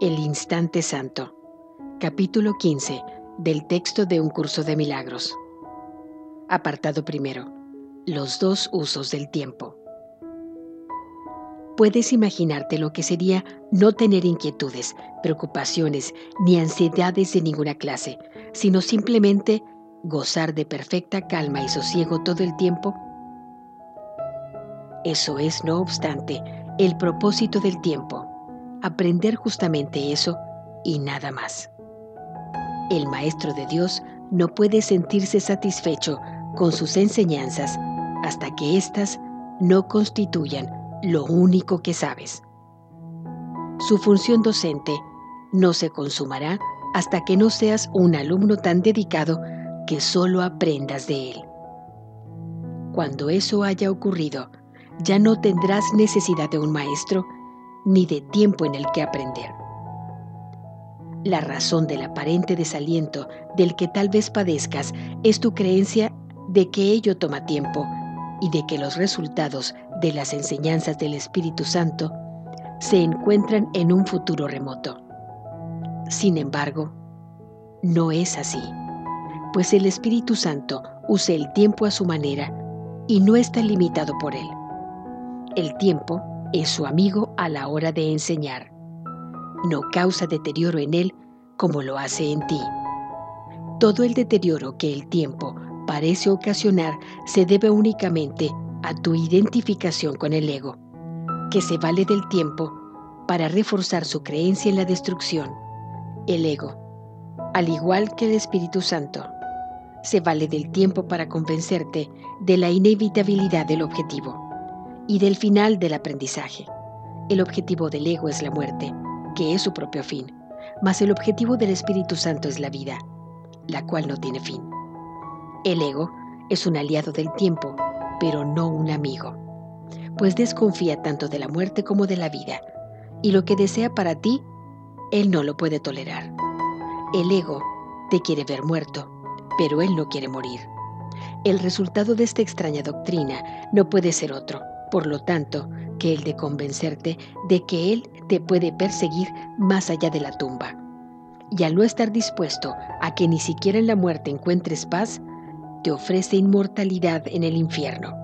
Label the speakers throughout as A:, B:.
A: El Instante Santo, capítulo 15 del texto de Un Curso de Milagros. Apartado primero. Los dos usos del tiempo. Puedes imaginarte lo que sería no tener inquietudes, preocupaciones ni ansiedades de ninguna clase, sino simplemente gozar de perfecta calma y sosiego todo el tiempo. Eso es, no obstante, el propósito del tiempo, aprender justamente eso y nada más. El Maestro de Dios no puede sentirse satisfecho con sus enseñanzas hasta que éstas no constituyan lo único que sabes. Su función docente no se consumará hasta que no seas un alumno tan dedicado que solo aprendas de él. Cuando eso haya ocurrido, ya no tendrás necesidad de un maestro ni de tiempo en el que aprender. La razón del aparente desaliento del que tal vez padezcas es tu creencia de que ello toma tiempo y de que los resultados de las enseñanzas del Espíritu Santo se encuentran en un futuro remoto. Sin embargo, no es así, pues el Espíritu Santo usa el tiempo a su manera y no está limitado por él. El tiempo es su amigo a la hora de enseñar. No causa deterioro en él como lo hace en ti. Todo el deterioro que el tiempo parece ocasionar se debe únicamente a tu identificación con el ego, que se vale del tiempo para reforzar su creencia en la destrucción. El ego, al igual que el Espíritu Santo, se vale del tiempo para convencerte de la inevitabilidad del objetivo y del final del aprendizaje. El objetivo del ego es la muerte, que es su propio fin, mas el objetivo del Espíritu Santo es la vida, la cual no tiene fin. El ego es un aliado del tiempo, pero no un amigo, pues desconfía tanto de la muerte como de la vida, y lo que desea para ti, él no lo puede tolerar. El ego te quiere ver muerto, pero él no quiere morir. El resultado de esta extraña doctrina no puede ser otro, por lo tanto, que el de convencerte de que Él te puede perseguir más allá de la tumba. Y al no estar dispuesto a que ni siquiera en la muerte encuentres paz, te ofrece inmortalidad en el infierno.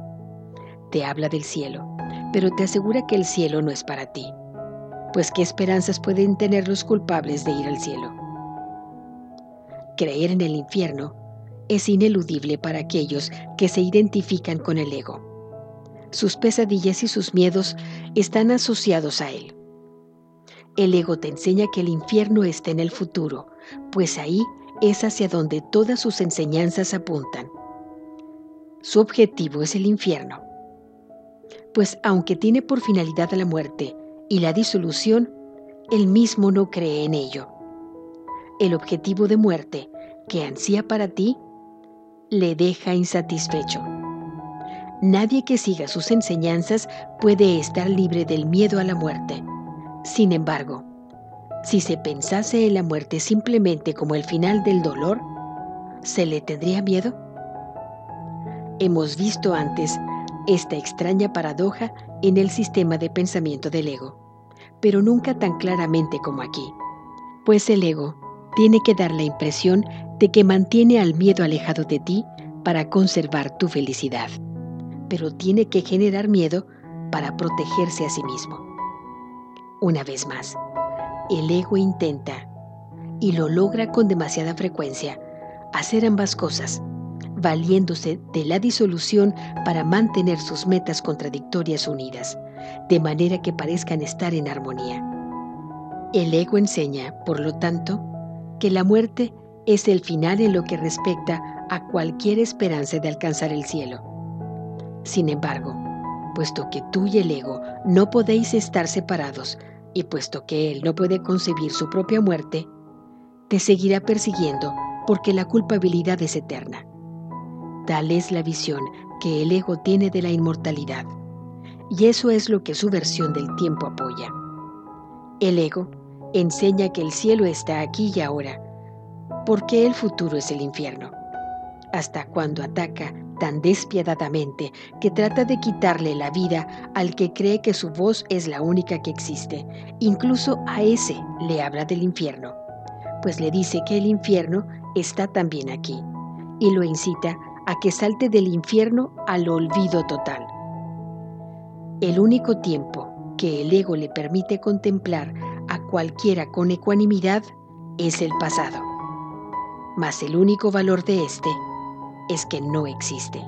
A: Te habla del cielo, pero te asegura que el cielo no es para ti, pues qué esperanzas pueden tener los culpables de ir al cielo. Creer en el infierno es ineludible para aquellos que se identifican con el ego sus pesadillas y sus miedos están asociados a él. El ego te enseña que el infierno está en el futuro, pues ahí es hacia donde todas sus enseñanzas apuntan. Su objetivo es el infierno. Pues aunque tiene por finalidad la muerte y la disolución, él mismo no cree en ello. El objetivo de muerte que ansía para ti le deja insatisfecho. Nadie que siga sus enseñanzas puede estar libre del miedo a la muerte. Sin embargo, si se pensase en la muerte simplemente como el final del dolor, ¿se le tendría miedo? Hemos visto antes esta extraña paradoja en el sistema de pensamiento del ego, pero nunca tan claramente como aquí, pues el ego tiene que dar la impresión de que mantiene al miedo alejado de ti para conservar tu felicidad pero tiene que generar miedo para protegerse a sí mismo. Una vez más, el ego intenta, y lo logra con demasiada frecuencia, hacer ambas cosas, valiéndose de la disolución para mantener sus metas contradictorias unidas, de manera que parezcan estar en armonía. El ego enseña, por lo tanto, que la muerte es el final en lo que respecta a cualquier esperanza de alcanzar el cielo. Sin embargo, puesto que tú y el ego no podéis estar separados, y puesto que él no puede concebir su propia muerte, te seguirá persiguiendo porque la culpabilidad es eterna. Tal es la visión que el ego tiene de la inmortalidad, y eso es lo que su versión del tiempo apoya. El ego enseña que el cielo está aquí y ahora, porque el futuro es el infierno. Hasta cuando ataca tan despiadadamente que trata de quitarle la vida al que cree que su voz es la única que existe. Incluso a ese le habla del infierno, pues le dice que el infierno está también aquí y lo incita a que salte del infierno al olvido total. El único tiempo que el ego le permite contemplar a cualquiera con ecuanimidad es el pasado. Mas el único valor de éste es que no existe.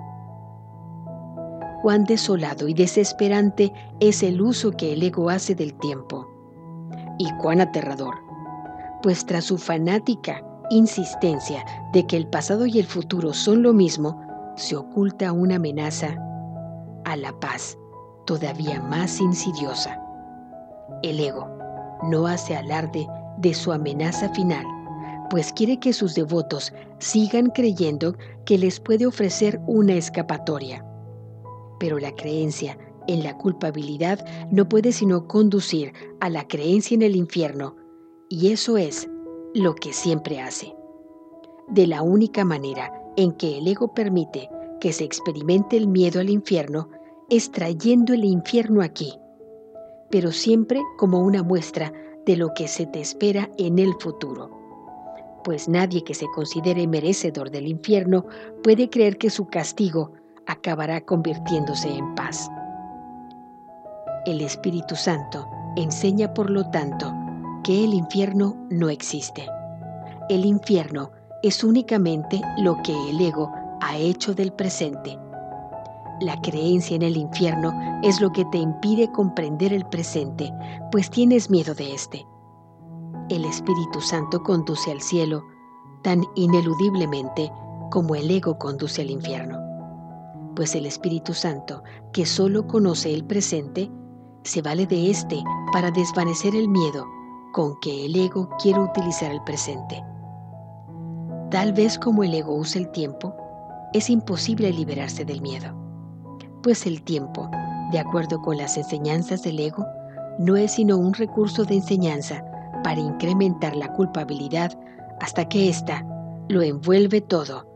A: Cuán desolado y desesperante es el uso que el ego hace del tiempo. Y cuán aterrador, pues tras su fanática insistencia de que el pasado y el futuro son lo mismo, se oculta una amenaza a la paz todavía más insidiosa. El ego no hace alarde de su amenaza final, pues quiere que sus devotos sigan creyendo que les puede ofrecer una escapatoria. Pero la creencia en la culpabilidad no puede sino conducir a la creencia en el infierno, y eso es lo que siempre hace. De la única manera en que el ego permite que se experimente el miedo al infierno es trayendo el infierno aquí, pero siempre como una muestra de lo que se te espera en el futuro. Pues nadie que se considere merecedor del infierno puede creer que su castigo acabará convirtiéndose en paz. El Espíritu Santo enseña, por lo tanto, que el infierno no existe. El infierno es únicamente lo que el ego ha hecho del presente. La creencia en el infierno es lo que te impide comprender el presente, pues tienes miedo de éste. El Espíritu Santo conduce al cielo tan ineludiblemente como el ego conduce al infierno. Pues el Espíritu Santo, que solo conoce el presente, se vale de éste para desvanecer el miedo con que el ego quiere utilizar el presente. Tal vez como el ego usa el tiempo, es imposible liberarse del miedo, pues el tiempo, de acuerdo con las enseñanzas del ego, no es sino un recurso de enseñanza para incrementar la culpabilidad hasta que ésta lo envuelve todo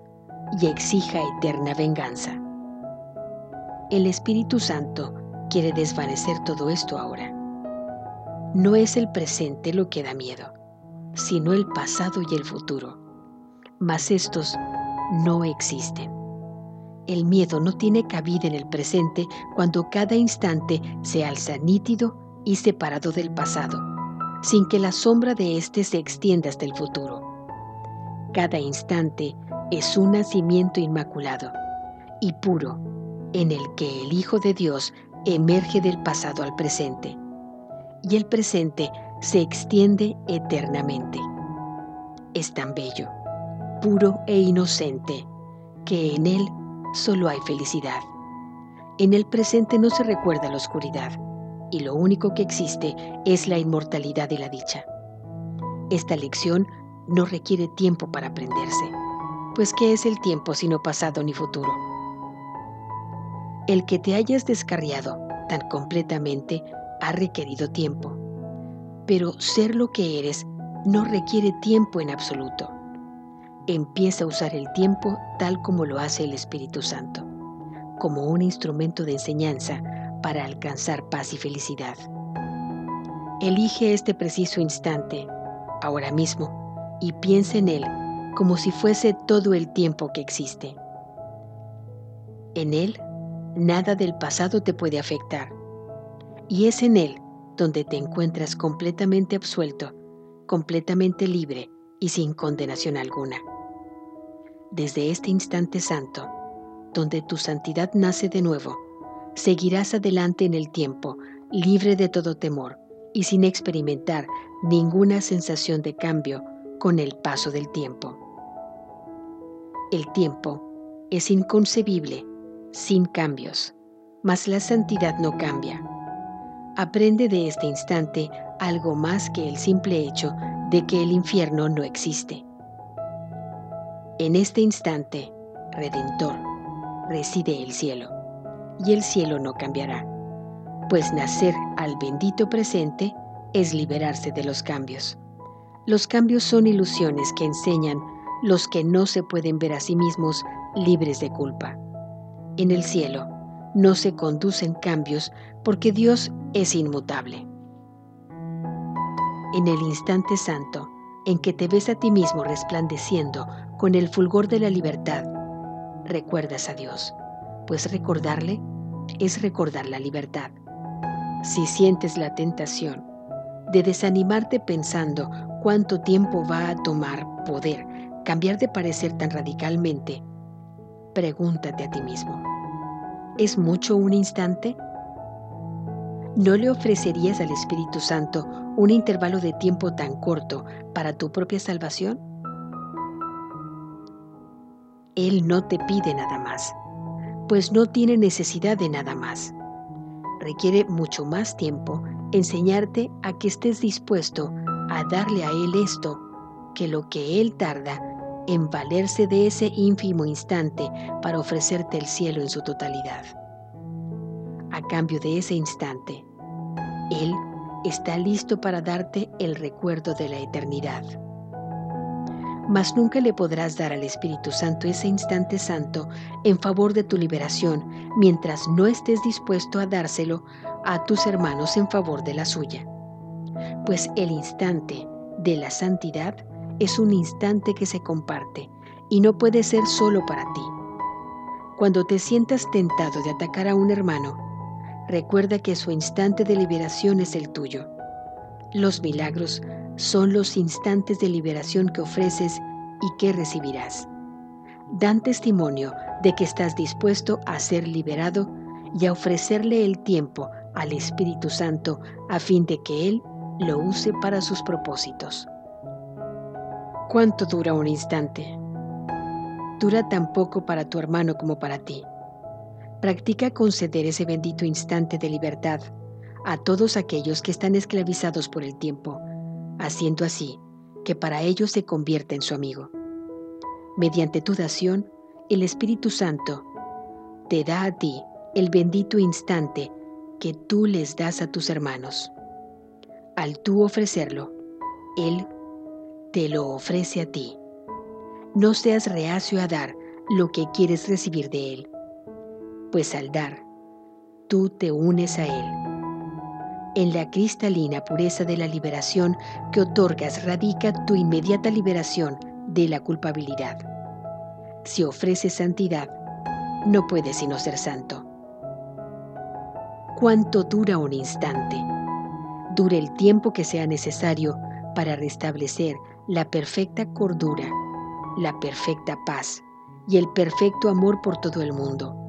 A: y exija eterna venganza. El Espíritu Santo quiere desvanecer todo esto ahora no es el presente lo que da miedo, sino el pasado y el futuro. Mas estos no existen. El miedo no tiene cabida en el presente cuando cada instante se alza nítido y separado del pasado, sin que la sombra de éste se extienda hasta el futuro. Cada instante es un nacimiento inmaculado y puro en el que el Hijo de Dios emerge del pasado al presente y el presente se extiende eternamente. Es tan bello, puro e inocente, que en él solo hay felicidad. En el presente no se recuerda la oscuridad, y lo único que existe es la inmortalidad y la dicha. Esta lección no requiere tiempo para aprenderse, pues ¿qué es el tiempo sino pasado ni futuro? El que te hayas descarriado tan completamente ha requerido tiempo, pero ser lo que eres no requiere tiempo en absoluto. Empieza a usar el tiempo tal como lo hace el Espíritu Santo, como un instrumento de enseñanza para alcanzar paz y felicidad. Elige este preciso instante, ahora mismo, y piensa en él como si fuese todo el tiempo que existe. En él, nada del pasado te puede afectar y es en Él donde te encuentras completamente absuelto, completamente libre y sin condenación alguna. Desde este instante santo, donde tu santidad nace de nuevo, seguirás adelante en el tiempo, libre de todo temor y sin experimentar ninguna sensación de cambio con el paso del tiempo. El tiempo es inconcebible sin cambios, mas la santidad no cambia aprende de este instante algo más que el simple hecho de que el infierno no existe. En este instante, Redentor, reside el cielo, y el cielo no cambiará, pues nacer al bendito presente es liberarse de los cambios. Los cambios son ilusiones que enseñan los que no se pueden ver a sí mismos libres de culpa, En el cielo no se conducen cambios porque Dios es inmutable. En el instante santo en que te ves a ti mismo resplandeciendo con el fulgor de la libertad, recuerdas a Dios, pues recordarle es recordar la libertad. Si sientes la tentación de desanimarte pensando cuánto tiempo va a tomar poder cambiar de parecer tan radicalmente, pregúntate a ti mismo, ¿es mucho un instante? ¿No le ofrecerías al Espíritu Santo un intervalo de tiempo tan corto para tu propia salvación? Él no te pide nada más, pues no tiene necesidad de nada más. Requiere mucho más tiempo enseñarte a que estés dispuesto a darle a Él esto que lo que Él tarda en valerse de ese ínfimo instante para ofrecerte el cielo en su totalidad. A cambio de ese instante, Él está listo para darte el recuerdo de la eternidad. Mas nunca le podrás dar al Espíritu Santo ese instante santo en favor de tu liberación mientras no estés dispuesto a dárselo a tus hermanos en favor de la suya. Pues el instante de la santidad es un instante que se comparte y no puede ser solo para ti. Cuando te sientas tentado de atacar a un hermano, recuerda que su instante de liberación es el tuyo. Los milagros son los instantes de liberación que ofreces y que recibirás. Dan testimonio de que estás dispuesto a ser liberado y a ofrecerle el tiempo al Espíritu Santo a fin de que Él lo use para sus propósitos. ¿Cuánto dura un instante? Dura tan poco para tu hermano como para ti. Practica conceder ese bendito instante de libertad a todos aquellos que están esclavizados por el tiempo, haciendo así que para ellos se convierta en su amigo. Mediante tu dación, el Espíritu Santo te da a ti el bendito instante que tú les das a tus hermanos. Al tú ofrecerlo, Él te lo ofrece a ti. No seas reacio a dar lo que quieres recibir de Él pues al dar, tú te unes a Él. En la cristalina pureza de la liberación que otorgas radica tu inmediata liberación de la culpabilidad. Si ofreces santidad, no puedes sino ser santo. ¿Cuánto dura un instante? Dure el tiempo que sea necesario para restablecer la perfecta cordura, la perfecta paz y el perfecto amor por todo el mundo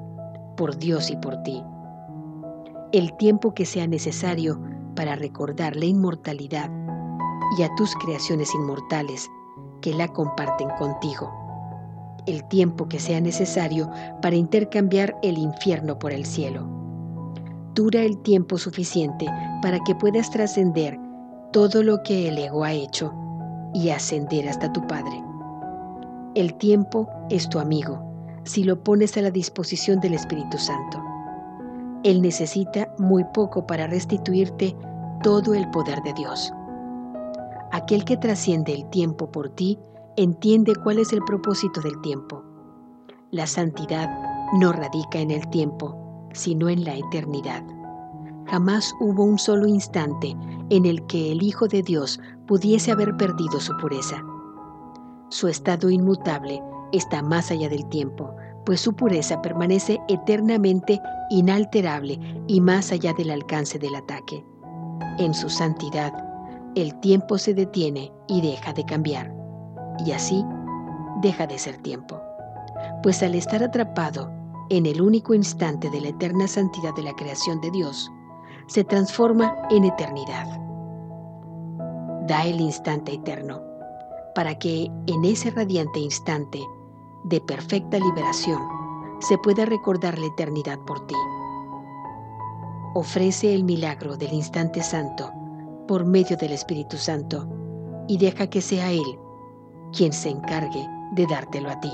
A: por Dios y por ti. El tiempo que sea necesario para recordar la inmortalidad y a tus creaciones inmortales que la comparten contigo. El tiempo que sea necesario para intercambiar el infierno por el cielo. Dura el tiempo suficiente para que puedas trascender todo lo que el ego ha hecho y ascender hasta tu Padre. El tiempo es tu amigo si lo pones a la disposición del Espíritu Santo. Él necesita muy poco para restituirte todo el poder de Dios. Aquel que trasciende el tiempo por ti entiende cuál es el propósito del tiempo. La santidad no radica en el tiempo, sino en la eternidad. Jamás hubo un solo instante en el que el Hijo de Dios pudiese haber perdido su pureza. Su estado inmutable está más allá del tiempo, pues su pureza permanece eternamente inalterable y más allá del alcance del ataque. En su santidad, el tiempo se detiene y deja de cambiar, y así deja de ser tiempo, pues al estar atrapado en el único instante de la eterna santidad de la creación de Dios, se transforma en eternidad. Da el instante eterno, para que en ese radiante instante de perfecta liberación, se puede recordar la eternidad por ti. Ofrece el milagro del instante santo por medio del Espíritu Santo y deja que sea Él quien se encargue de dártelo a ti.